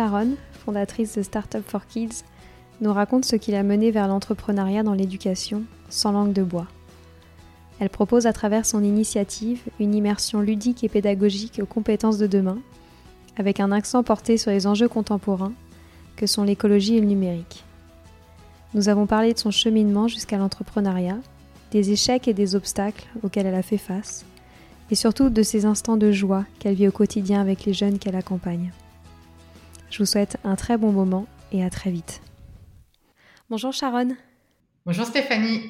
Sharon, fondatrice de Startup for Kids, nous raconte ce qui l'a mené vers l'entrepreneuriat dans l'éducation sans langue de bois. Elle propose à travers son initiative une immersion ludique et pédagogique aux compétences de demain, avec un accent porté sur les enjeux contemporains que sont l'écologie et le numérique. Nous avons parlé de son cheminement jusqu'à l'entrepreneuriat, des échecs et des obstacles auxquels elle a fait face, et surtout de ces instants de joie qu'elle vit au quotidien avec les jeunes qu'elle accompagne. Je vous souhaite un très bon moment et à très vite. Bonjour Sharon. Bonjour Stéphanie.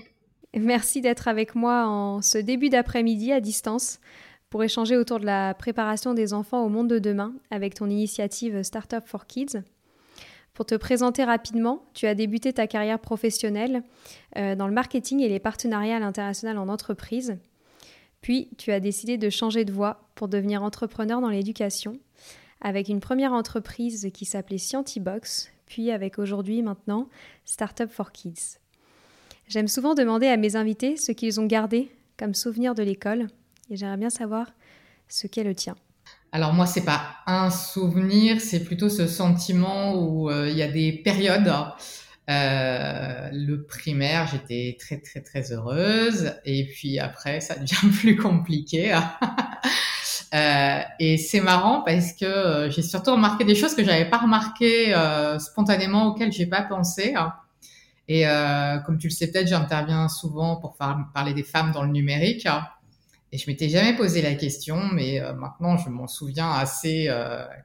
Merci d'être avec moi en ce début d'après-midi à distance pour échanger autour de la préparation des enfants au monde de demain avec ton initiative Startup for Kids. Pour te présenter rapidement, tu as débuté ta carrière professionnelle euh, dans le marketing et les partenariats à l'international en entreprise. Puis, tu as décidé de changer de voie pour devenir entrepreneur dans l'éducation, avec une première entreprise qui s'appelait Scientibox, puis avec aujourd'hui maintenant Startup for Kids. J'aime souvent demander à mes invités ce qu'ils ont gardé comme souvenir de l'école, et j'aimerais bien savoir ce qu'est le tien. Alors moi, c'est pas un souvenir, c'est plutôt ce sentiment où euh, il y a des périodes. Euh, le primaire, j'étais très très très heureuse, et puis après, ça devient plus compliqué. Euh, et c'est marrant parce que euh, j'ai surtout remarqué des choses que j'avais pas remarquées euh, spontanément, auxquelles j'ai pas pensé. Et comme tu le sais peut-être, j'interviens souvent pour parler des femmes dans le numérique. Et je m'étais jamais posé la question, mais maintenant je m'en souviens assez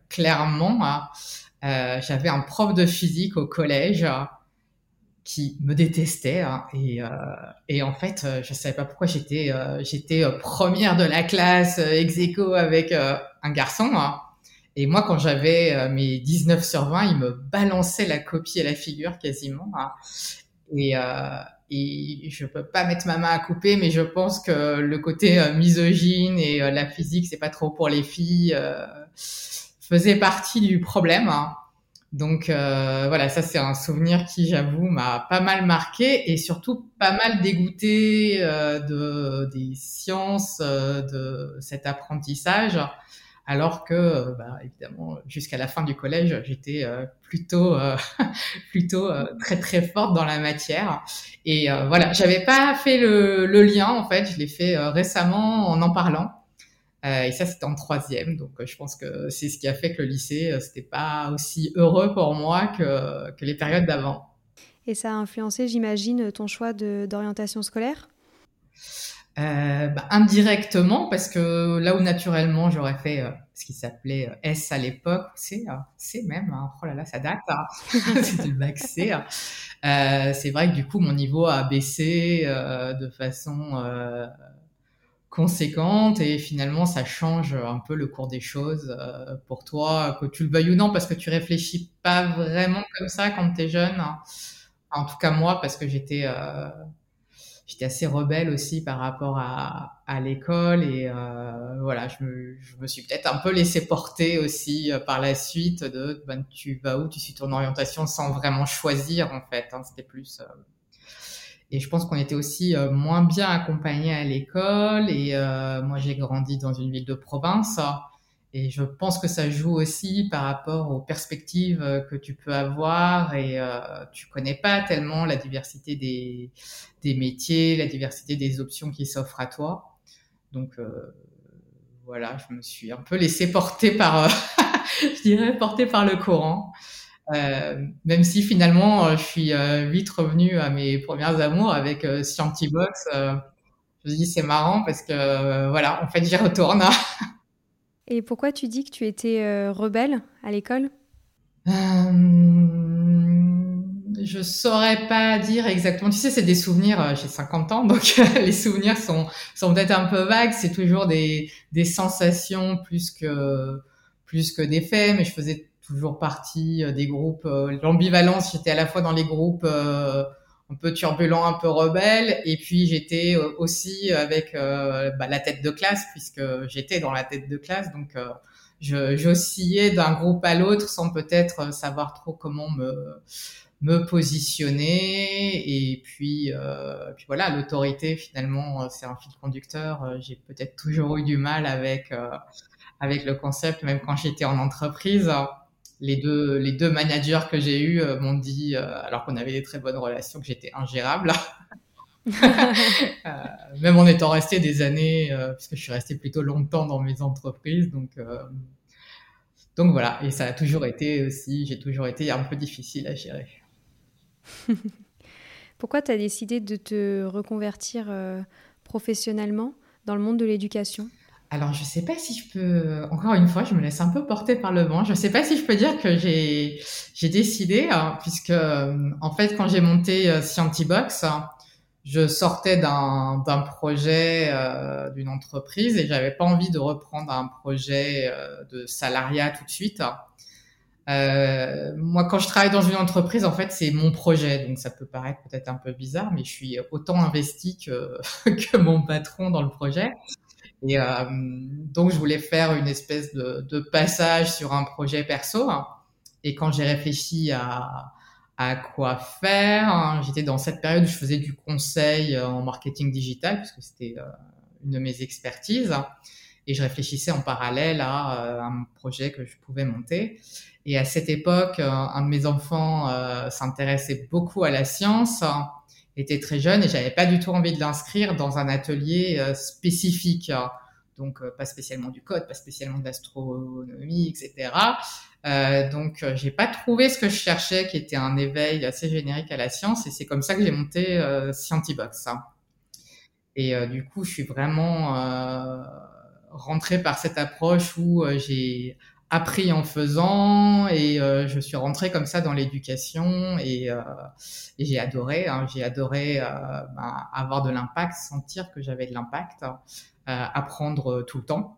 clairement. Hein. J'avais un prof de physique au collège qui me détestait hein, et, et, en fait je savais pas pourquoi j'étais j'étais première de la classe ex aequo avec un garçon. Hein. Et moi, quand j'avais mes 19 sur 20, il me balançait la copie à la figure quasiment. Et, et je peux pas mettre ma main à couper, mais je pense que le côté euh, misogyne et euh, la physique, c'est pas trop pour les filles, euh, faisait partie du problème. Donc voilà, ça c'est un souvenir qui, j'avoue, m'a pas mal marqué et surtout pas mal dégoûté de des sciences, de cet apprentissage alors que, euh, bah, évidemment, jusqu'à la fin du collège, j'étais euh, plutôt, euh, plutôt très très forte dans la matière. Et voilà, j'avais pas fait le, le, lien en fait, je l'ai fait récemment en en parlant. Et ça, c'était en troisième, donc je pense que c'est ce qui a fait que le lycée, c'était pas aussi heureux pour moi que, que les périodes d'avant. Et ça a influencé, j'imagine, ton choix d'orientation scolaire? Euh, bah, indirectement parce que là où naturellement j'aurais fait euh, ce qui s'appelait euh, S à l'époque, C, C même, hein, oh là là, ça date, hein. c'était le bac C. Hein. c'est vrai que du coup mon niveau a baissé de façon conséquente et finalement ça change un peu le cours des choses pour toi, que tu le veuilles ou non, parce que tu réfléchis pas vraiment comme ça quand tu es jeune. En tout cas moi, parce que j'étais j'étais assez rebelle aussi par rapport à, à l'école et euh, voilà, je me, je me suis peut-être un peu laissé porter aussi euh, par la suite de ben, tu vas où, tu suis ton orientation sans vraiment choisir en fait. Hein, C'était plus euh, et je pense qu'on était aussi euh, moins bien accompagnés à l'école et moi j'ai grandi dans une ville de province. Et je pense que ça joue aussi par rapport aux perspectives euh, que tu peux avoir et euh, tu connais pas tellement la diversité des, des métiers, la diversité des options qui s'offrent à toi. Donc euh, voilà, je me suis un peu laissé porter par, euh, je dirais, porter par le courant. Euh, même si finalement je suis vite revenu à mes premières amours avec Scientibox. je me dis c'est marrant parce que voilà, en fait j'y retourne. Et pourquoi tu dis que tu étais euh, rebelle à l'école? Euh, Je saurais pas dire exactement. Tu sais, c'est des souvenirs. Euh, j'ai 50 ans, donc les souvenirs sont sont peut-être un peu vagues. C'est toujours des des sensations plus que plus que des faits, mais je faisais toujours partie des groupes. L'ambivalence, j'étais à la fois dans les groupes un peu turbulents, un peu rebelles, et puis j'étais aussi avec bah, la tête de classe, puisque j'étais dans la tête de classe, donc j'oscillais d'un groupe à l'autre sans peut-être savoir trop comment me me positionner. Et puis euh, puis voilà l'autorité finalement c'est un fil conducteur. J'ai peut-être toujours eu du mal avec avec le concept même quand j'étais en entreprise les deux les deux managers que j'ai eus m'ont dit alors qu'on avait des très bonnes relations que j'étais ingérable. Même en étant resté des années, puisque je suis resté plutôt longtemps dans mes entreprises, donc donc voilà, et ça a toujours été aussi, j'ai toujours été un peu difficile à gérer. Pourquoi tu as décidé de te reconvertir euh, professionnellement dans le monde de l'éducation? Alors, je ne sais pas si je peux, encore une fois, je me laisse un peu porter par le vent. Je ne sais pas si je peux dire que j'ai, décidé, hein, puisque, euh, en fait, quand j'ai monté euh, Scientibox, je sortais d'un, projet euh, d'une entreprise et j'avais pas envie de reprendre un projet de salariat tout de suite. Moi, quand je travaille dans une entreprise, en fait, c'est mon projet, donc ça peut paraître peut-être un peu bizarre, mais je suis autant investi que, que mon patron dans le projet. Et euh, donc, je voulais faire une espèce de, de passage sur un projet perso. Et quand j'ai réfléchi à, à quoi faire. Hein. J'étais dans cette période où je faisais du conseil euh, en marketing digital, puisque c'était euh, une de mes expertises. Et je réfléchissais en parallèle à euh, un projet que je pouvais monter. Et à cette époque, un de mes enfants s'intéressait beaucoup à la science, était très jeune et j'avais pas du tout envie de l'inscrire dans un atelier spécifique. Donc, pas spécialement du code, pas spécialement d'astronomie, etc. Euh, donc, euh, j'ai pas trouvé ce que je cherchais, qui était un éveil assez générique à la science, et c'est comme ça que j'ai monté euh, Scientibox. Hein. Et euh, du coup, je suis vraiment euh, rentrée par cette approche où j'ai appris en faisant, et je suis rentrée comme ça dans l'éducation, et, et j'ai adoré. Hein, j'ai adoré ben, avoir de l'impact, sentir que j'avais de l'impact, apprendre tout le temps.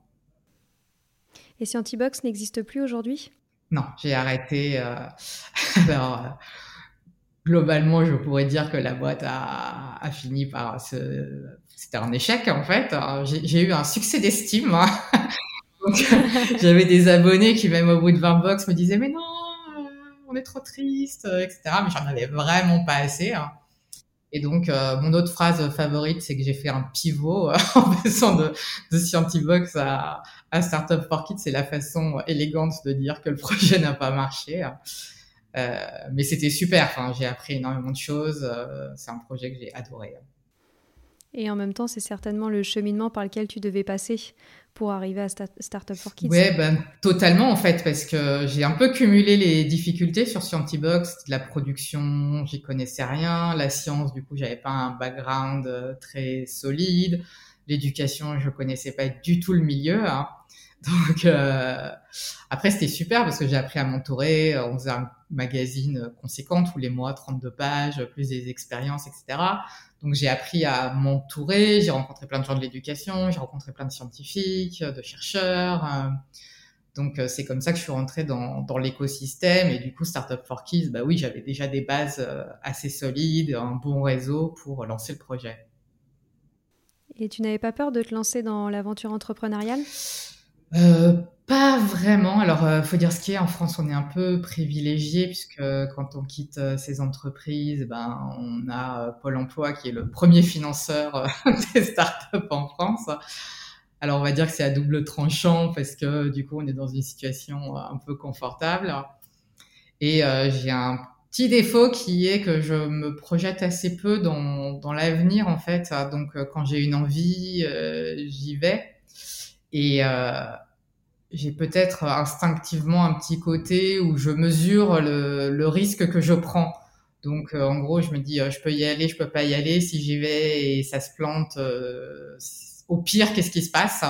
Et Scientibox n'existe plus aujourd'hui? Non, j'ai arrêté. Euh... Alors, euh, globalement, je pourrais dire que la boîte a, a fini par. C'était un échec en fait. J'ai eu un succès d'estime. Hein. J'avais des abonnés qui, même au bout de 20 box, me disaient Mais non, euh, on est trop triste, etc. Mais j'en avais vraiment pas assez. Hein. Et donc, euh, mon autre phrase favorite, c'est que j'ai fait un pivot euh, en passant de, de Scientibox à, à Startup for Kids. C'est la façon élégante de dire que le projet n'a pas marché. Euh, mais c'était super. Enfin, j'ai appris énormément de choses. Euh, c'est un projet que j'ai adoré. Et en même temps, c'est certainement le cheminement par lequel tu devais passer pour arriver à Startup for Kids. Ouais, ben, totalement en fait, parce que j'ai un peu cumulé les difficultés sur Scientibox, la production, j'y connaissais rien, la science, du coup, j'avais pas un background euh, très solide, l'éducation, je connaissais pas du tout le milieu. Hein. Donc euh, après c'était super parce que j'ai appris à m'entourer. On faisait un magazine conséquent tous les mois, 32 pages, plus des expériences, etc. Donc j'ai appris à m'entourer, j'ai rencontré plein de gens de l'éducation, j'ai rencontré plein de scientifiques, de chercheurs. Euh, donc euh, c'est comme ça que je suis rentrée dans, dans l'écosystème et du coup Startup for Kids, bah oui j'avais déjà des bases euh, assez solides, un bon réseau pour lancer le projet. Et tu n'avais pas peur de te lancer dans l'aventure entrepreneuriale? Euh, pas vraiment. Alors, euh, faut dire ce qui est. En France, on est un peu privilégié puisque quand on quitte euh, ces entreprises, ben, on a euh, Pôle Emploi qui est le premier financeur des startups en France. Alors, on va dire que c'est à double tranchant parce que du coup, on est dans une situation un peu confortable. Et j'ai un petit défaut qui est que je me projette assez peu dans, dans l'avenir en fait. Donc, quand j'ai une envie, j'y vais. Et euh, j'ai peut-être instinctivement un petit côté où je mesure le, le risque que je prends. Donc, euh, en gros, je me dis, euh, je peux y aller, je peux pas y aller. Si j'y vais et ça se plante, euh, au pire, qu'est-ce qui se passe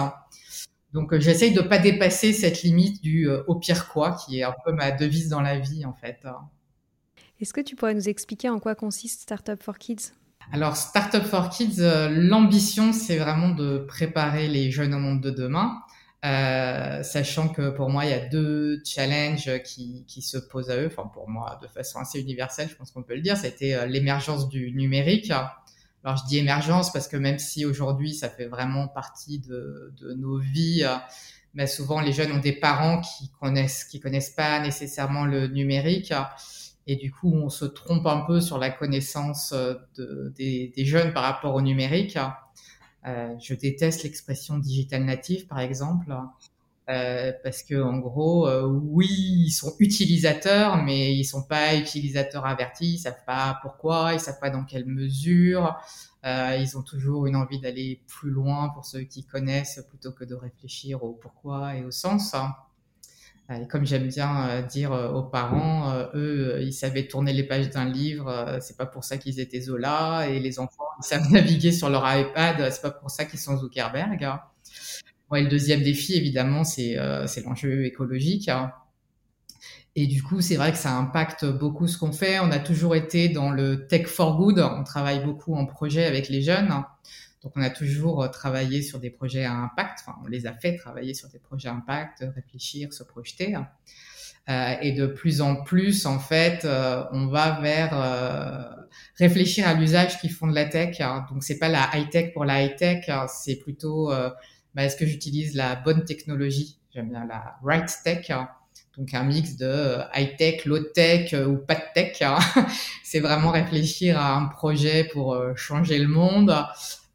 Donc, j'essaye de pas dépasser cette limite du au pire quoi, qui est un peu ma devise dans la vie, en fait. Est-ce que tu pourrais nous expliquer en quoi consiste Startup for Kids? Alors, Startup for Kids, l'ambition, c'est vraiment de préparer les jeunes au monde de demain Euh, sachant que pour moi, il y a deux challenges qui, qui, se posent à eux. Enfin, pour moi, de façon assez universelle, je pense qu'on peut le dire. C'était euh, l'émergence du numérique. Alors, je dis émergence parce que même si aujourd'hui, ça fait vraiment partie de, de nos vies, mais souvent les jeunes ont des parents qui connaissent, qui connaissent pas nécessairement le numérique. Et du coup, on se trompe un peu sur la connaissance de, des, des, jeunes par rapport au numérique. Euh, je déteste l'expression digital native, par exemple, euh, parce que en gros, euh, oui, ils sont utilisateurs, mais ils sont pas utilisateurs avertis. Ils savent pas pourquoi, ils savent pas dans quelle mesure. Ils ont toujours une envie d'aller plus loin pour ceux qui connaissent, plutôt que de réfléchir au pourquoi et au sens. Comme j'aime bien euh, dire euh, aux parents, euh, eux, ils savaient tourner les pages d'un livre, c'est pas pour ça qu'ils étaient Zola, et les enfants, ils savent naviguer sur leur iPad, c'est pas pour ça qu'ils sont Zuckerberg. Ouais, le deuxième défi, évidemment, c'est c'est l'enjeu écologique. Et du coup, c'est vrai que ça impacte beaucoup ce qu'on fait. On a toujours été dans le tech for good. On travaille beaucoup en projet avec les jeunes. Donc, on a toujours euh, travaillé sur des projets à impact. On les a fait travailler sur des projets à impact, réfléchir, se projeter. Euh, et de plus en plus, en fait, euh, on va vers euh, réfléchir à l'usage qu'ils font de la tech. Donc, c'est pas la high tech pour la high tech, c'est plutôt euh, bah, est-ce que j'utilise la bonne technologie? J'aime bien la right tech. Donc un mix de high tech, low tech ou pas de tech. c'est vraiment réfléchir à un projet pour changer le monde.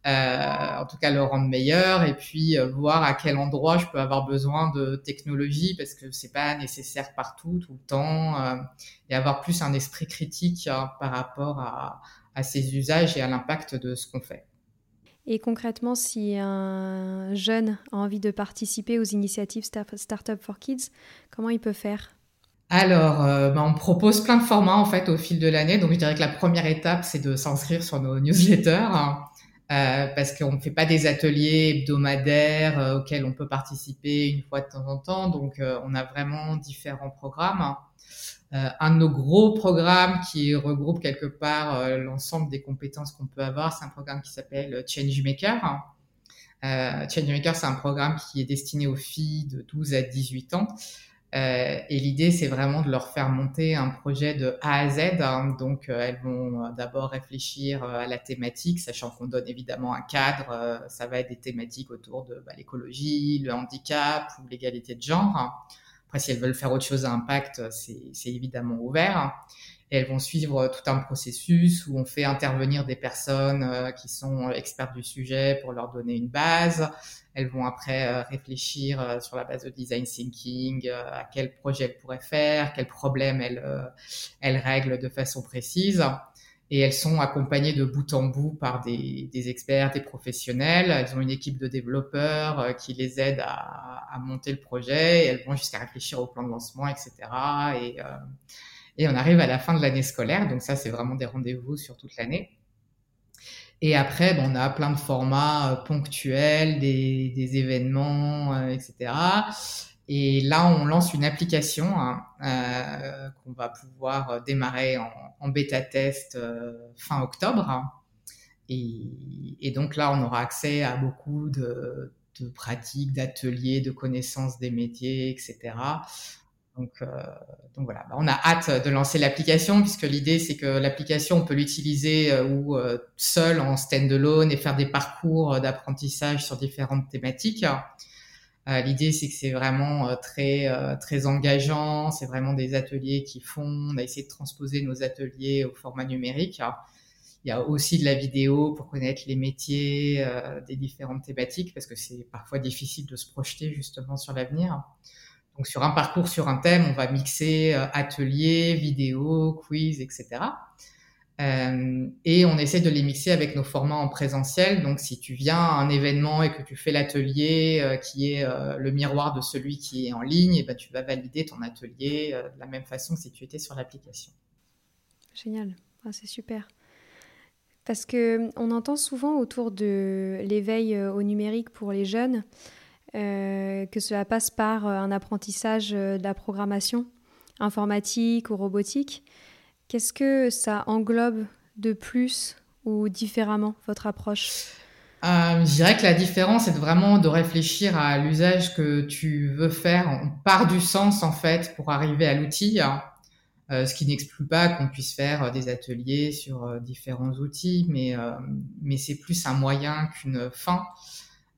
Euh, en tout cas le rendre meilleur et puis euh, voir à quel endroit je peux avoir besoin de technologie parce que c'est pas nécessaire partout tout le temps euh, et avoir plus un esprit critique hein, par rapport à, à ces usages et à l'impact de ce qu'on fait. Et concrètement, si un jeune a envie de participer aux initiatives Startup for Kids, comment il peut faire? Alors, bah, on propose plein de formats en fait au fil de l'année. Donc, je dirais que la première étape, c'est de s'inscrire sur nos newsletters. Euh, parce qu'on ne fait pas des ateliers hebdomadaires euh, auxquels on peut participer une fois de temps en temps. Donc, euh, on a vraiment différents programmes. un de nos gros programmes qui regroupe quelque part l'ensemble des compétences qu'on peut avoir, c'est un programme qui s'appelle Changemaker. Changemaker, c'est un programme qui est destiné aux filles de 12 à 18 ans. Euh, et l'idée, c'est vraiment de leur faire monter un projet de A à Z. Hein. Donc, euh, elles vont euh, d'abord réfléchir à la thématique, sachant qu'on donne évidemment un cadre. ça va être des thématiques autour de bah, l'écologie, le handicap ou l'égalité de genre. Après, si elles veulent faire autre chose à impact, c'est évidemment ouvert. Et elles vont suivre tout un processus où on fait intervenir des personnes qui sont expertes du sujet pour leur donner une base. Elles vont après euh, réfléchir euh, sur la base de design thinking euh, à quel projet elles pourraient faire, quels problèmes elles, elles règlent de façon précise. Et elles sont accompagnées de bout en bout par des, des experts, des professionnels. Elles ont une équipe de développeurs qui les aident à, à monter le projet. Et elles vont jusqu'à réfléchir au plan de lancement, etc. Et, et on arrive à la fin de l'année scolaire. Donc ça, c'est vraiment des rendez-vous sur toute l'année. Et après, on a plein de formats euh, ponctuels, des, des événements, euh, etc. Et là, on lance une application hein, euh, qu'on va pouvoir euh, démarrer en, en bêta-test fin octobre. Et, et, donc là, on aura accès à beaucoup de, pratiques, d'ateliers, de connaissances des métiers, etc. Donc, euh, voilà, bah, on a hâte de lancer l'application puisque l'idée c'est que l'application on peut l'utiliser euh, ou euh, seul en stand-alone et faire des parcours d'apprentissage sur différentes thématiques. Euh, l'idée c'est que c'est vraiment très très engageant, c'est vraiment des ateliers qui font. On a essayé de transposer nos ateliers au format numérique. Il y a aussi de la vidéo pour connaître les métiers des différentes thématiques parce que c'est parfois difficile de se projeter justement sur l'avenir. Donc sur un parcours, sur un thème, on va mixer euh, ateliers, vidéos, quiz, etc. Euh, et on essaie de les mixer avec nos formats en présentiel. Donc si tu viens à un événement et que tu fais l'atelier euh, qui est euh, le miroir de celui qui est en ligne, et eh ben, tu vas valider ton atelier de la même façon que si tu étais sur l'application. Génial, ah, c'est super. Parce que on entend souvent autour de l'éveil au numérique pour les jeunes que cela passe par un apprentissage de la programmation informatique ou robotique. Qu'est-ce que ça englobe de plus ou différemment votre approche? Euh, Je dirais que la différence est vraiment de réfléchir à l'usage que tu veux faire. On part du sens en fait pour arriver à l'outil, euh, ce qui n'exclut pas qu'on puisse faire des ateliers sur euh, différents outils, mais euh, c'est plus un moyen qu'une fin.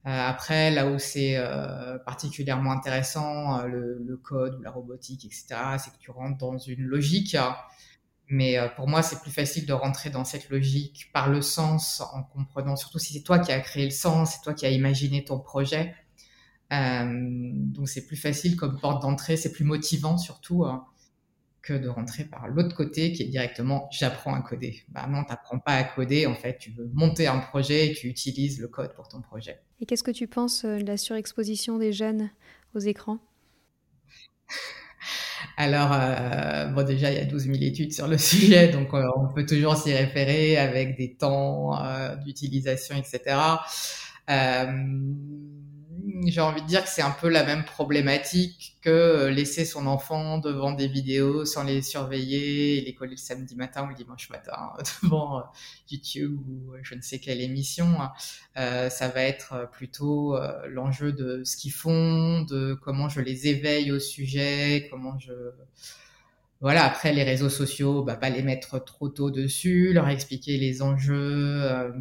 après, là où c'est particulièrement intéressant, le, le, code ou la robotique, etc., c'est que tu rentres dans une logique mais euh, pour moi, c'est plus facile de rentrer dans cette logique par le sens, en comprenant, surtout si c'est toi qui as créé le sens, c'est toi qui as imaginé ton projet. Euh, donc c'est plus facile comme porte d'entrée, c'est plus motivant surtout hein, que de rentrer par l'autre côté qui est directement j'apprends à coder. Bah non, t'apprends pas à coder, en fait, tu veux monter un projet et tu utilises le code pour ton projet. Et qu'est-ce que tu penses euh, de la surexposition des jeunes aux écrans? Alors, euh, bon, déjà, il y a 12 000 études sur le sujet, donc euh, on peut toujours s'y référer avec des temps euh, d'utilisation, etc. Euh, j'ai envie de dire que c'est un peu la même problématique que euh, laisser son enfant devant des vidéos sans les surveiller et les coller le samedi matin ou le dimanche matin devant euh, YouTube ou je ne sais quelle émission. Hein. Euh, ça va être plutôt l'enjeu de ce qu'ils font, de comment je les éveille au sujet, comment je voilà, après les réseaux sociaux, bah, pas les mettre trop tôt dessus, leur expliquer les enjeux euh,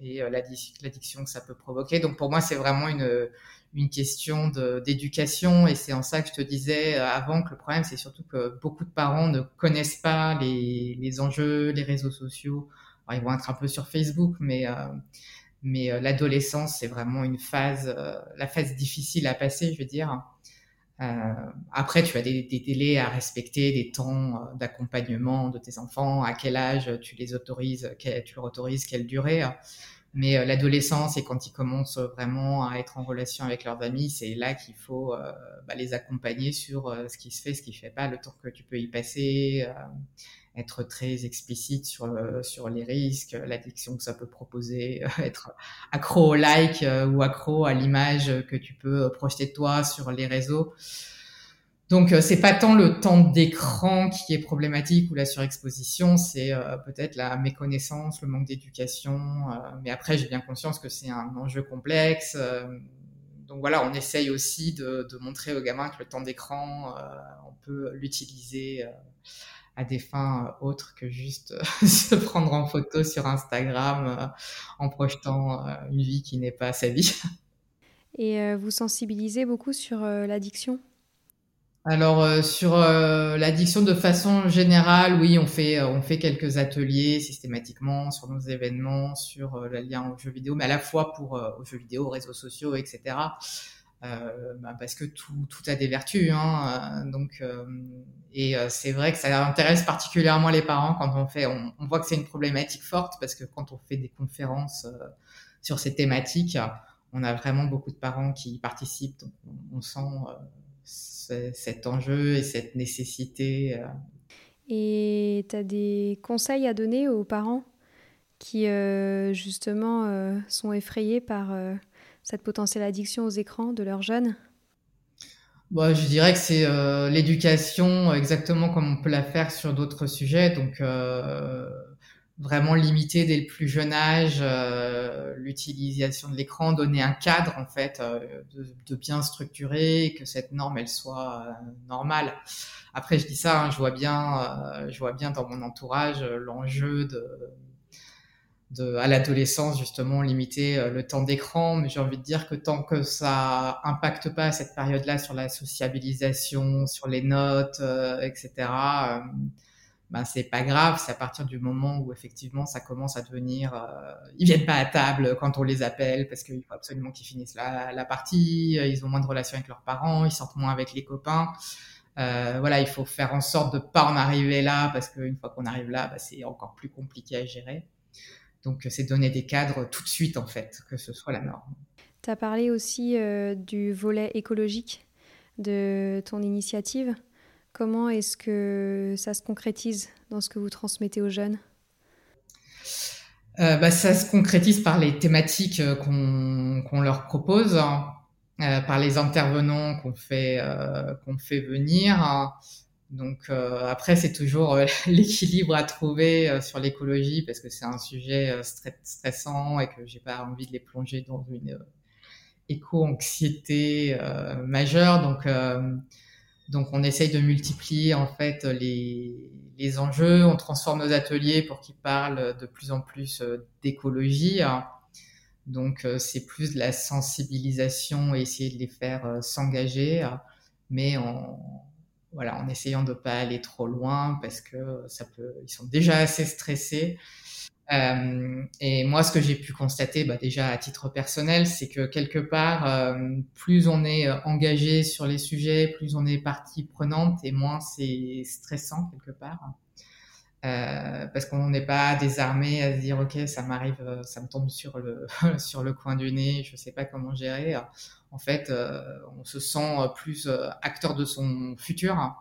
et euh, l'addiction que ça peut provoquer. Donc pour moi, c'est vraiment une, une question d'éducation et c'est en ça que je te disais euh, avant que le problème, c'est surtout que beaucoup de parents ne connaissent pas les, les enjeux, les réseaux sociaux. Alors, ils vont être un peu sur Facebook, mais mais l'adolescence, c'est vraiment une phase, la phase difficile à passer, je veux dire. Euh, après, tu as des, des, délais à respecter, des temps euh, d'accompagnement de tes enfants, à quel âge tu les autorises, tu leur autorises, quelle durée. Mais euh, l'adolescence et quand ils commencent vraiment à être en relation avec leurs amis, c'est là qu'il faut bah, les accompagner sur ce qui se fait, ce qui se fait pas, le temps que tu peux y passer, être très explicite sur, euh, sur les risques, l'addiction que ça peut proposer, être accro au like euh, ou accro à l'image que tu peux projeter de toi sur les réseaux. Donc euh, c'est pas tant le temps d'écran qui est problématique ou la surexposition, c'est peut-être la méconnaissance, le manque d'éducation. mais après j'ai bien conscience que c'est un enjeu complexe. donc voilà, on essaye aussi de, montrer aux gamins que le temps d'écran, on peut l'utiliser à des fins euh, autres que juste euh, se prendre en photo sur Instagram euh, en projetant une vie qui n'est pas sa vie. Et vous sensibilisez beaucoup sur l'addiction? Alors sur l'addiction de façon générale, oui, on fait on fait quelques ateliers systématiquement sur nos événements, sur le lien aux jeux vidéo, mais à la fois pour aux jeux vidéo, aux réseaux sociaux, etc. Euh, bah parce que tout, a des vertus. Hein, euh, donc, euh, et c'est vrai que ça intéresse particulièrement les parents quand on fait. On, voit que c'est une problématique forte parce que quand on fait des conférences sur ces thématiques, on a vraiment beaucoup de parents qui participent. Donc on, sent cet enjeu et cette nécessité. Et tu as des conseils à donner aux parents qui justement sont effrayés par cette potentielle addiction aux écrans de leurs jeunes? Bon, je dirais que c'est euh, l'éducation exactement comme on peut la faire sur d'autres sujets. Donc, euh, vraiment limiter dès le plus jeune âge euh, l'utilisation de l'écran, donner un cadre en fait de, bien structurer, que cette norme elle soit normale. Après, je dis ça, hein, je vois bien, je vois bien dans mon entourage l'enjeu de de, à l'adolescence justement limiter euh, le temps d'écran. Mais j'ai envie de dire que tant que ça impacte pas cette période-là sur la sociabilisation sur les notes euh, etc euh, ben c'est pas grave. C'est à partir du moment où effectivement ça commence à devenir euh, ils viennent pas à table quand on les appelle parce qu'il faut absolument qu'ils finissent la, la, partie ils ont moins de relations avec leurs parents ils sortent moins avec les copains. Euh, voilà il faut faire en sorte de pas en arriver là parce qu'une fois qu'on arrive là ben, c'est encore plus compliqué à gérer donc, c'est donner des cadres tout de suite, en fait, que ce soit la norme. Tu as parlé aussi euh, du volet écologique de ton initiative. Comment est-ce que ça se concrétise dans ce que vous transmettez aux jeunes? Euh, bah, Ça se concrétise par les thématiques euh, qu'on leur propose, hein, euh, par les intervenants qu'on fait, euh, qu'on fait venir. Hein. Donc après, c'est toujours l'équilibre à trouver sur l'écologie parce que c'est un sujet stressant et que j'ai pas envie de les plonger dans une éco-anxiété majeure. Donc donc on essaye de multiplier en fait les, les enjeux, on transforme nos ateliers pour qu'ils parlent de plus en plus euh, d'écologie. Donc euh, c'est plus de la sensibilisation et essayer de les faire euh, s'engager, mais en voilà en essayant de pas aller trop loin parce que ça peut, ils sont déjà assez stressés euh, et moi, ce que j'ai pu constater, bah, déjà à titre personnel, c'est que quelque part, euh, plus on est euh, engagé sur les sujets, plus on est partie prenante, et moins c'est stressant quelque part. Euh, parce qu'on n'est pas désarmé à se dire ok ça m'arrive ça me tombe sur le sur le coin du nez je sais pas comment gérer. En fait on se sent plus acteur de son futur.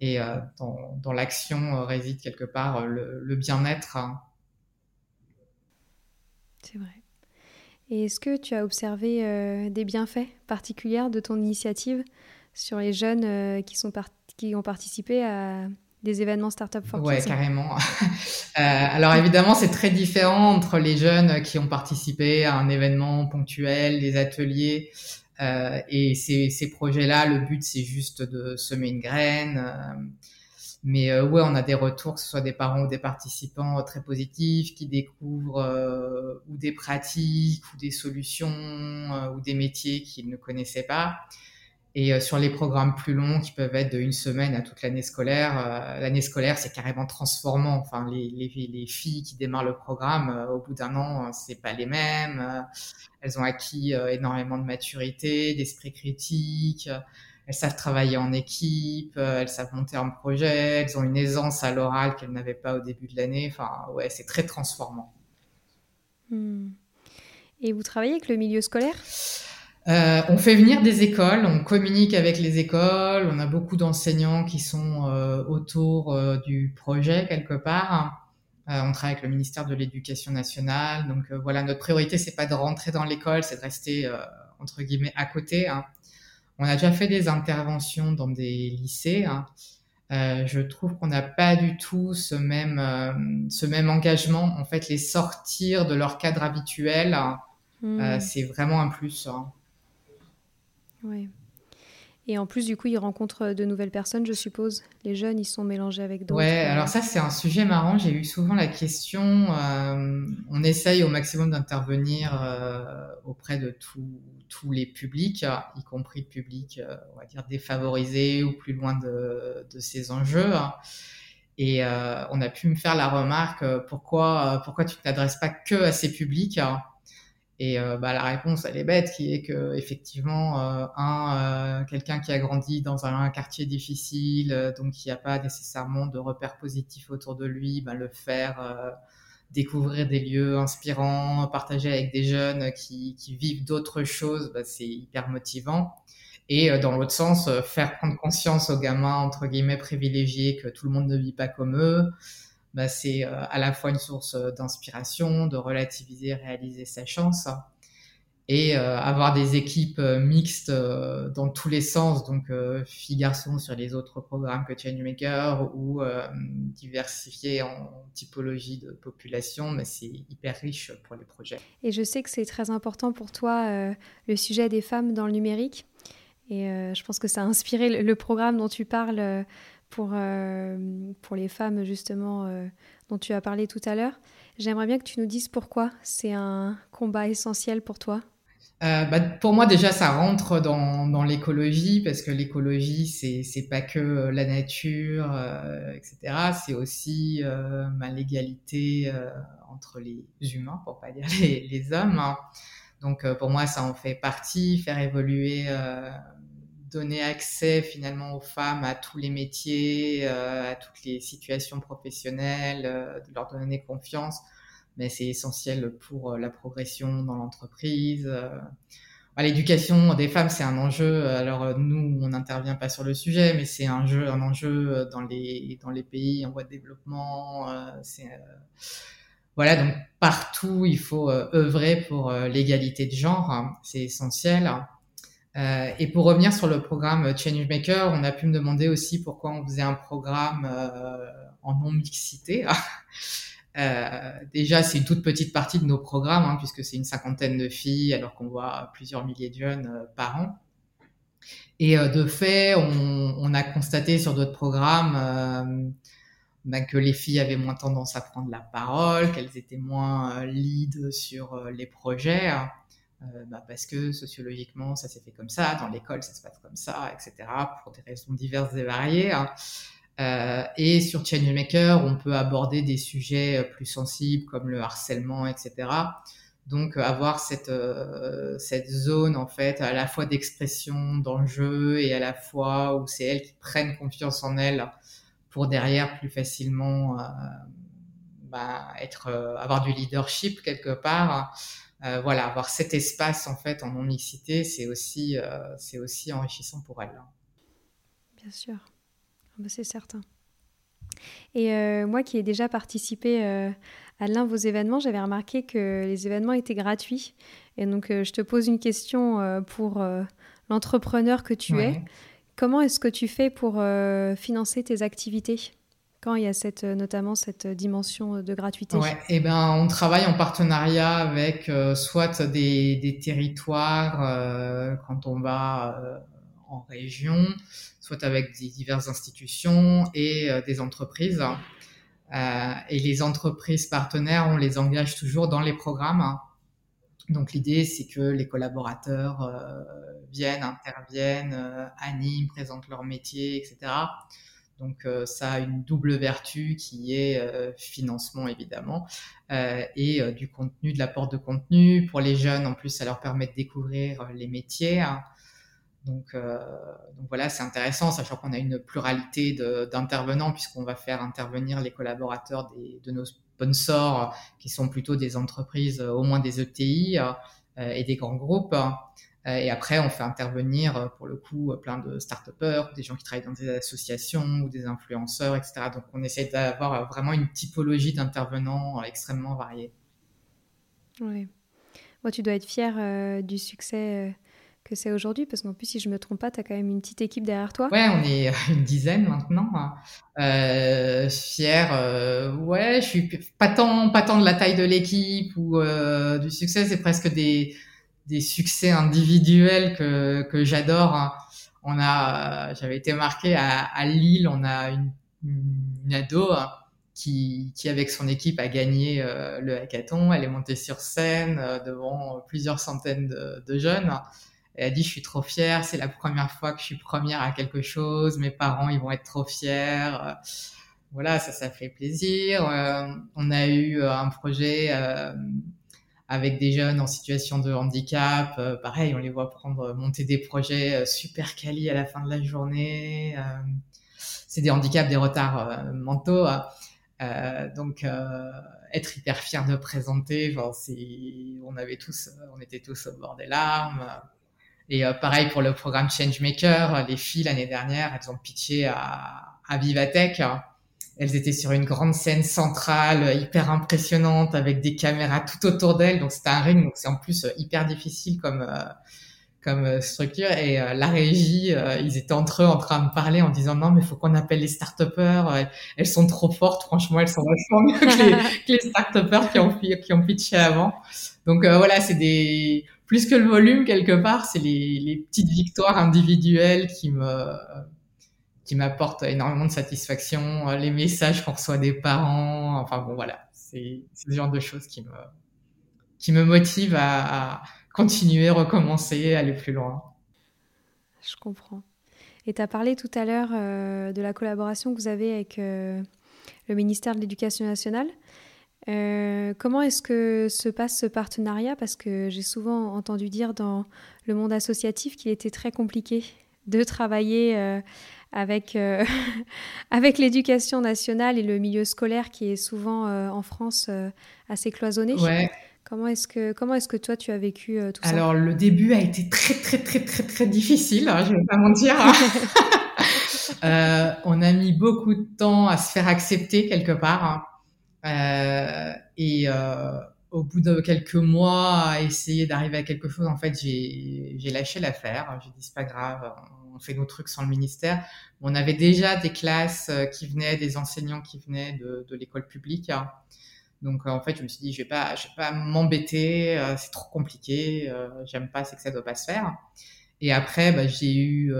Et dans, l'action réside quelque part le, bien-être. C'est vrai. Et est-ce que tu as observé euh, des bienfaits particuliers de ton initiative sur les jeunes euh, qui, sont qui ont participé à des événements Startup for Ouais, carrément. Euh, alors évidemment, c'est très différent entre les jeunes qui ont participé à un événement ponctuel, des ateliers, et ces, ces projets-là. Le but, c'est juste de semer une graine mais euh, ouais, on a des retours, que ce soit des parents ou des participants euh, très positifs, qui découvrent euh, ou des pratiques ou des solutions ou des métiers qu'ils ne connaissaient pas. Et sur les programmes plus longs, qui peuvent être de une semaine à toute l'année scolaire, l'année scolaire, c'est carrément transformant. Enfin, les, les, les, filles qui démarrent le programme, au bout d'un an, c'est pas les mêmes. elles ont acquis énormément de maturité, d'esprit critique elles savent travailler en équipe, euh, elles savent monter un projet, elles ont une aisance à l'oral qu'elles n'avaient pas au début de l'année. Enfin, ouais, c'est très transformant. Hmm. Et vous travaillez avec le milieu scolaire? Euh, on fait venir des écoles, on communique avec les écoles, on a beaucoup d'enseignants qui sont euh, autour du projet quelque part. on travaille avec le ministère de l'Éducation nationale, donc voilà, notre priorité c'est pas de rentrer dans l'école, c'est de rester entre guillemets à côté. Hein. On a déjà fait des interventions dans des lycées. Hein. Euh, je trouve qu'on n'a pas du tout ce même, euh, ce même engagement. En fait, les sortir de leur cadre habituel, hein, euh, c'est vraiment un plus. Hein. Oui. Et en plus, du coup, ils rencontrent de nouvelles personnes, je suppose. Les jeunes, ils sont mélangés avec d'autres. Ouais, alors ça, c'est un sujet marrant. J'ai eu souvent la question. on essaye au maximum d'intervenir auprès de tous les publics, y compris publics, euh, on va dire, défavorisés ou plus loin de, ces enjeux. Et euh, on a pu me faire la remarque, euh, pourquoi, pourquoi tu ne t'adresses pas que à ces publics et bah, la réponse, elle est bête, qui est que effectivement, un quelqu'un qui a grandi dans un, quartier difficile, donc qui n'a pas nécessairement de repères positifs autour de lui, bah, le faire découvrir des lieux inspirants, partager avec des jeunes qui, vivent d'autres choses, bah, c'est hyper motivant. Et euh, dans l'autre sens, euh, faire prendre conscience aux gamins, entre guillemets, privilégiés que tout le monde ne vit pas comme eux, bah, c'est euh, à la fois une source d'inspiration, de relativiser, réaliser sa chance et euh, avoir des équipes euh, mixtes euh, dans tous les sens, donc filles garçons sur les autres programmes que Changemaker ou diversifier en typologie de population, mais c'est hyper riche pour les projets. Et je sais que c'est très important pour toi le sujet des femmes dans le numérique, et je pense que ça a inspiré le, programme dont tu parles pour, pour les femmes justement dont tu as parlé tout à l'heure. J'aimerais bien que tu nous dises pourquoi c'est un combat essentiel pour toi. Euh, bah, pour moi déjà ça rentre dans, dans l'écologie parce que l'écologie c'est pas que euh, la nature euh, etc c'est aussi euh, l'égalité euh, entre les humains pour pas dire les, les hommes hein. donc pour moi ça en fait partie faire évoluer donner accès finalement aux femmes à tous les métiers à toutes les situations professionnelles de leur donner confiance mais c'est essentiel pour euh, la progression dans l'entreprise. Euh. L'éducation des femmes, c'est un enjeu. Alors nous, on n'intervient pas sur le sujet, mais c'est un un enjeu dans les dans les pays en voie de développement. Euh, c'est voilà, donc partout, il faut œuvrer pour l'égalité de genre. Hein. c'est essentiel. Euh, et pour revenir sur le programme Changemaker, on a pu me demander aussi pourquoi on faisait un programme euh, en non-mixité. euh, déjà, c'est une toute petite partie de nos programmes, hein, puisque c'est une cinquantaine de filles, alors qu'on voit plusieurs milliers de jeunes euh, par an. Et euh, de fait, on, on, a constaté sur d'autres programmes bah, que les filles avaient moins tendance à prendre la parole, qu'elles étaient moins lead sur les projets. Euh, bah parce que sociologiquement ça s'est fait comme ça, dans l'école ça se passe comme ça, etc. pour des raisons diverses et variées. Hein. Euh, et sur Changemaker, on peut aborder des sujets euh, plus sensibles comme le harcèlement, etc. Donc avoir cette cette zone en fait à la fois d'expression dans le jeu et à la fois où c'est elles qui prennent confiance en elles pour derrière plus facilement bah, être avoir du leadership quelque part euh, voilà, avoir cet espace en fait en non mixité, c'est aussi, euh, c'est aussi enrichissant pour elle. Bien sûr, ah bah, c'est certain. Et euh, moi qui ai déjà participé à l'un de vos événements, j'avais remarqué que les événements étaient gratuits. Et donc je te pose une question pour l'entrepreneur que tu ouais. es. Comment est-ce que tu fais pour financer tes activités? Quand il y a cette, notamment cette dimension de gratuité Ouais, eh ben on travaille en partenariat avec euh, soit des, territoires euh, quand on va euh, en région, soit avec diverses institutions et euh, des entreprises. Euh, et les entreprises partenaires, on les engage toujours dans les programmes. Donc l'idée, c'est que les collaborateurs euh, viennent, interviennent, animent, présentent leur métier, etc. Donc euh, ça a une double vertu qui est euh, financement évidemment euh, et du contenu, de l'apport de contenu. Pour les jeunes, en plus, ça leur permet de découvrir les métiers. Hein. Donc, donc, voilà, c'est intéressant, sachant qu'on a une pluralité d'intervenants puisqu'on va faire intervenir les collaborateurs de nos sponsors qui sont plutôt des entreprises, au moins des ETI et des grands groupes. Euh, et après, on fait intervenir, euh, pour le coup, plein de start-upers, des gens qui travaillent dans des associations ou des influenceurs, etc. Donc, on essaie d'avoir euh, vraiment une typologie d'intervenants extrêmement variée. Oui. Moi, tu dois être fier euh, du succès que c'est aujourd'hui, parce qu'en plus, si je me trompe pas, tu as quand même une petite équipe derrière toi. Ouais, on est une dizaine maintenant. Hein. Euh, fier, euh, ouais, je suis pas tant, pas tant de la taille de l'équipe ou euh, du succès, c'est presque des des succès individuels que, que j'adore. On a, j'avais été marqué à, à, Lille, on a une, une ado qui, qui, avec son équipe, a gagné euh, le hackathon. Elle est montée sur scène euh, devant plusieurs centaines de, jeunes. Elle a dit, je suis trop fière, c'est la première fois que je suis première à quelque chose, mes parents, ils vont être trop fiers. Voilà, ça, ça fait plaisir. Euh, on a eu un projet avec des jeunes en situation de handicap. Euh, pareil, on les voit prendre, monter des projets euh, super quali à la fin de la journée. Euh, c'est des handicaps, des retards mentaux. Hein. Donc, être hyper fier de présenter, on avait tous, on était tous au bord des larmes. Et pareil pour le programme Changemaker, les filles l'année dernière, elles ont pitché à, à Vivatech. Elles étaient sur une grande scène centrale, hyper impressionnante, avec des caméras tout autour d'elles. Donc c'était un ring, donc c'est en plus euh, hyper difficile comme euh, comme euh, structure. Et euh, la régie, euh, ils étaient entre eux en train de parler en disant non, mais faut qu'on appelle les start-upers. Elles sont trop fortes, franchement, elles sont vachement mieux que les, que les start-upers qui ont qui ont pitché avant. Donc voilà, c'est des plus que le volume quelque part, c'est les, les petites victoires individuelles qui me qui m'apporte énormément de satisfaction, euh, les messages qu'on reçoit des parents, enfin bon voilà, c'est ce genre de choses qui me qui me motive à, continuer, recommencer, aller plus loin. Je comprends. Et tu as parlé tout à l'heure euh, de la collaboration que vous avez avec euh, le ministère de l'Éducation nationale. Comment est-ce que se passe ce partenariat? Parce que j'ai souvent entendu dire dans le monde associatif qu'il était très compliqué de travailler euh, avec, euh, avec l'éducation nationale et le milieu scolaire qui est souvent euh, en France assez cloisonné. Ouais. Comment est-ce que comment est-ce que toi tu as vécu tout Alors, ça? Alors le début a été très très très très très difficile, hein, je vais pas mentir. Hein. on a mis beaucoup de temps à se faire accepter quelque part. Hein. et au bout de quelques mois à essayer d'arriver à quelque chose, en fait, j'ai lâché l'affaire. J'ai dit, c'est pas grave, on fait nos trucs sans le ministère. On avait déjà des classes euh, qui venaient, des enseignants qui venaient de, de l'école publique. Donc, en fait, je me suis dit, je vais pas, je vais pas m'embêter, euh, c'est trop compliqué, euh, j'aime pas, c'est que ça doit pas se faire. Et après, bah, j'ai eu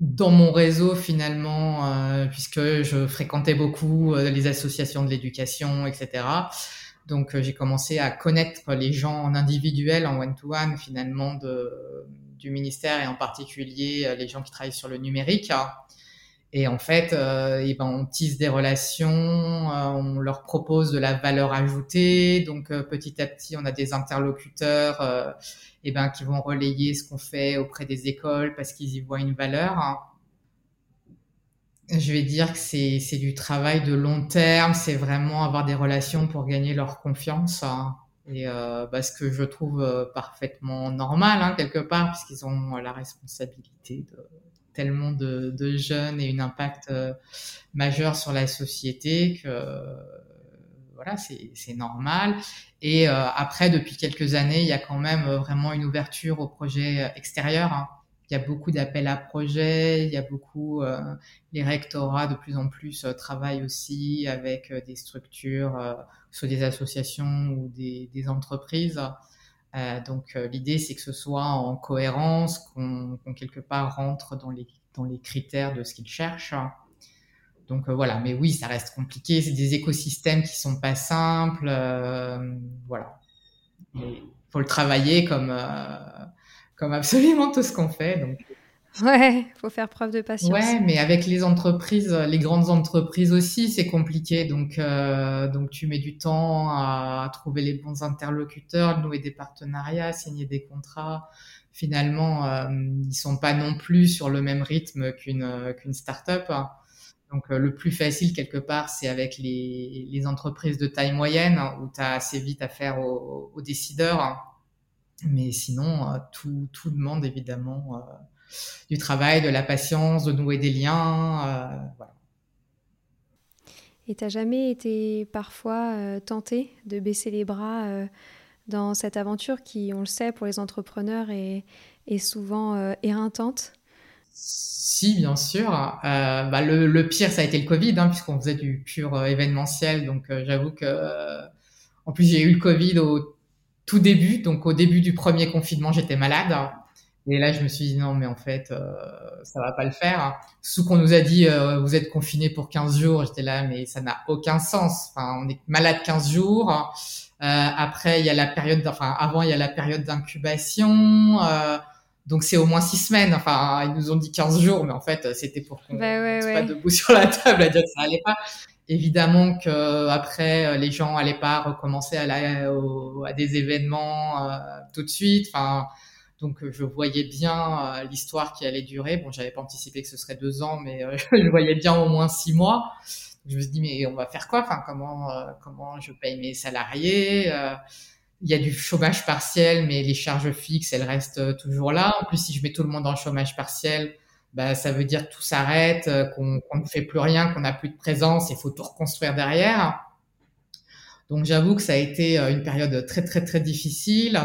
dans mon réseau finalement, puisque je fréquentais beaucoup les associations de l'éducation, etc. Donc euh, j'ai commencé à connaître les gens en individuel, en one-to-one finalement du ministère et en particulier euh, les gens qui travaillent sur le numérique. Et en fait, euh, et ben, on tisse des relations, on leur propose de la valeur ajoutée. Donc petit à petit, on a des interlocuteurs et ben, qui vont relayer ce qu'on fait auprès des écoles parce qu'ils y voient une valeur je vais dire que c'est du travail de long terme, c'est vraiment avoir des relations pour gagner leur confiance. Hein. Et euh, bah, ce que je trouve euh, parfaitement normal, hein, quelque part, puisqu'ils ont la responsabilité de tellement de, de jeunes et un impact euh, majeur sur la société que voilà, c'est normal. Et euh, après, depuis quelques années, il y a quand même vraiment une ouverture au projet extérieur. Hein il y a beaucoup d'appels à projets, il y a beaucoup euh, les rectorats de plus en plus euh, travaillent aussi avec euh, des structures, soit des associations ou des, des entreprises. donc l'idée c'est que ce soit en cohérence, qu'on quelque part rentre dans les dans les critères de ce qu'ils cherchent. Donc voilà, mais oui, ça reste compliqué. C'est des écosystèmes qui sont pas simples. voilà, il faut le travailler comme comme absolument tout ce qu'on fait. Donc. Ouais, faut faire preuve de patience. Ouais, mais avec les entreprises, les grandes entreprises aussi, c'est compliqué. Donc, euh, donc tu mets du temps à, trouver les bons interlocuteurs, nouer des partenariats, signer des contrats. Finalement, euh, ils sont pas non plus sur le même rythme qu'une qu'une start-up. Donc, euh, le plus facile quelque part, c'est avec les, les entreprises de taille moyenne où tu as assez vite à faire aux, aux décideurs mais sinon, euh, tout, tout demande évidemment euh, du travail, de la patience, de nouer des liens. Euh, voilà. Et t'as jamais été parfois tenté de baisser les bras dans cette aventure qui, on le sait, pour les entrepreneurs est, est souvent éreintante? Si, bien sûr. bah, le, le, pire, ça a été le Covid, hein, puisqu'on faisait du pur événementiel. Donc, j'avoue que, en plus, j'ai eu le Covid au tout début, donc au début du premier confinement, j'étais malade. Et là, je me suis dit non, mais en fait, euh, ça va pas le faire. Sous qu'on nous a dit euh, vous êtes confiné pour 15 jours, j'étais là, mais ça n'a aucun sens. Enfin, on est malade 15 jours. Euh, après, il y a la période, enfin avant, il y a la période d'incubation. Donc c'est au moins six semaines. Enfin, ils nous ont dit 15 jours, mais en fait, c'était pour qu'on bah ouais, pas debout sur la table à dire que ça allait pas. Évidemment que après euh, les gens allaient pas recommencer à, la, à des événements euh, tout de suite. Enfin, donc je voyais bien euh, l'histoire qui allait durer. Bon, j'avais pas anticipé que ce serait deux ans, mais je voyais bien au moins six mois. Je me suis dit mais on va faire quoi? Enfin, comment comment je paye mes salariés? Il y a du chômage partiel, mais les charges fixes elles restent toujours là. En plus, si je mets tout le monde en chômage partiel, bah, ça veut dire que tout s'arrête, euh, qu'on ne fait plus rien, qu'on n'a plus de présence, il faut tout reconstruire derrière. Donc j'avoue que ça a été euh, une période très très très difficile.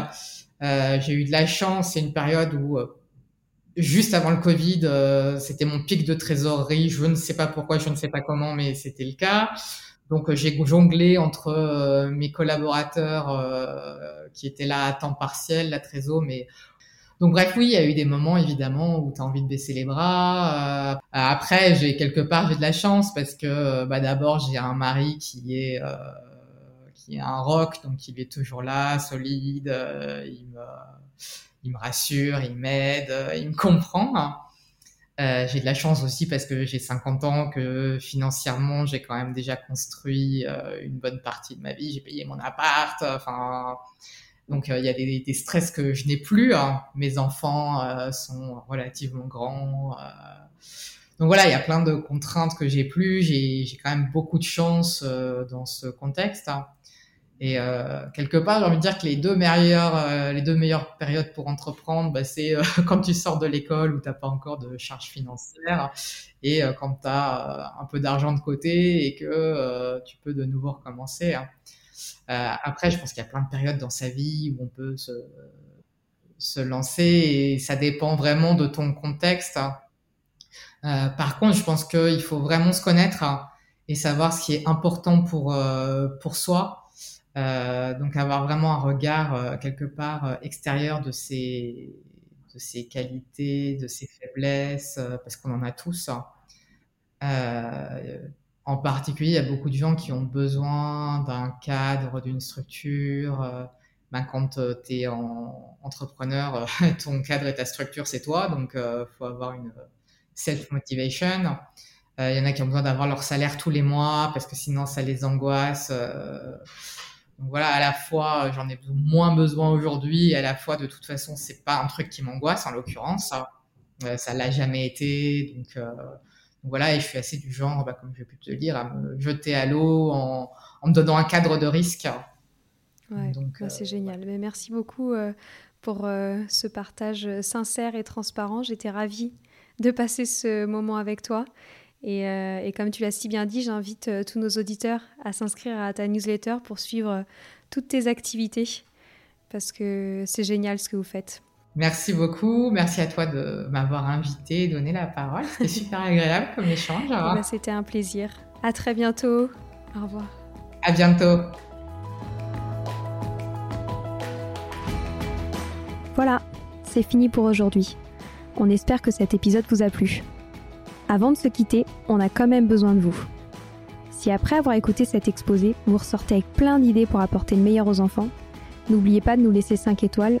Euh, j'ai eu de la chance, c'est une période où euh, juste avant le Covid, euh, c'était mon pic de trésorerie. Je ne sais pas pourquoi, je ne sais pas comment, mais c'était le cas. Donc j'ai jonglé entre mes collaborateurs qui étaient là à temps partiel, la trésor, mais donc bref, oui, il y a eu des moments évidemment où tu as envie de baisser les bras. Euh, après, j'ai quelque part j'ai de la chance parce que bah, d'abord j'ai un mari qui est euh, qui est un rock, donc il est toujours là, solide. Euh, il me il me rassure, il m'aide, il me comprend. Euh, j'ai de la chance aussi parce que j'ai 50 ans, que financièrement j'ai quand même déjà construit une bonne partie de ma vie. J'ai payé mon appart. Enfin, donc euh, il y a des, des, stress que je n'ai plus. Hein. Mes enfants euh, sont relativement grands. Euh. Donc voilà, il y a plein de contraintes que j'ai plus. J'ai quand même beaucoup de chance dans ce contexte. Hein. Et euh, quelque part, j'ai envie de dire que les deux meilleures, euh, les deux meilleures périodes pour entreprendre, bah, c'est euh, quand tu sors de l'école où t'as pas encore de charges financières et quand tu as un peu d'argent de côté et que tu peux de nouveau recommencer. Hein. Après, je pense qu'il y a plein de périodes dans sa vie où on peut se, se lancer et ça dépend vraiment de ton contexte. Euh, par contre, je pense qu'il faut vraiment se connaître et savoir ce qui est important pour euh, pour soi. Euh, donc avoir vraiment un regard euh, quelque part euh, extérieur de ses de ses qualités, de ses faiblesses, parce qu'on en a tous. En particulier, il y a beaucoup de gens qui ont besoin d'un cadre, d'une structure. Ben, quand tu es en entrepreneur, ton cadre et ta structure, c'est toi. Donc, faut avoir une self-motivation. Il y en a qui ont besoin d'avoir leur salaire tous les mois parce que sinon, ça les angoisse. Donc voilà, à la fois j'en ai moins besoin aujourd'hui, à la fois de toute façon c'est pas un truc qui m'angoisse en l'occurrence, ça, euh, l'a jamais été. Donc, euh, donc, voilà, et je suis assez du genre, bah, comme j'ai pu te le dire, à me jeter à l'eau en, en, me donnant un cadre de risque. Ouais, donc bah, c'est euh, génial. Mais merci beaucoup euh, pour euh, ce partage sincère et transparent. J'étais ravie de passer ce moment avec toi. Et, comme tu l'as si bien dit, j'invite tous nos auditeurs à s'inscrire à ta newsletter pour suivre toutes tes activités, parce que c'est génial ce que vous faites. Merci beaucoup, merci à toi de m'avoir invité et donné la parole. C'était super agréable comme échange. Eh ben, c'était un plaisir. À très bientôt. Au revoir. À bientôt. Voilà, c'est fini pour aujourd'hui. On espère que cet épisode vous a plu. Avant de se quitter, on a quand même besoin de vous. Si après avoir écouté cet exposé, vous ressortez avec plein d'idées pour apporter le meilleur aux enfants, n'oubliez pas de nous laisser 5 étoiles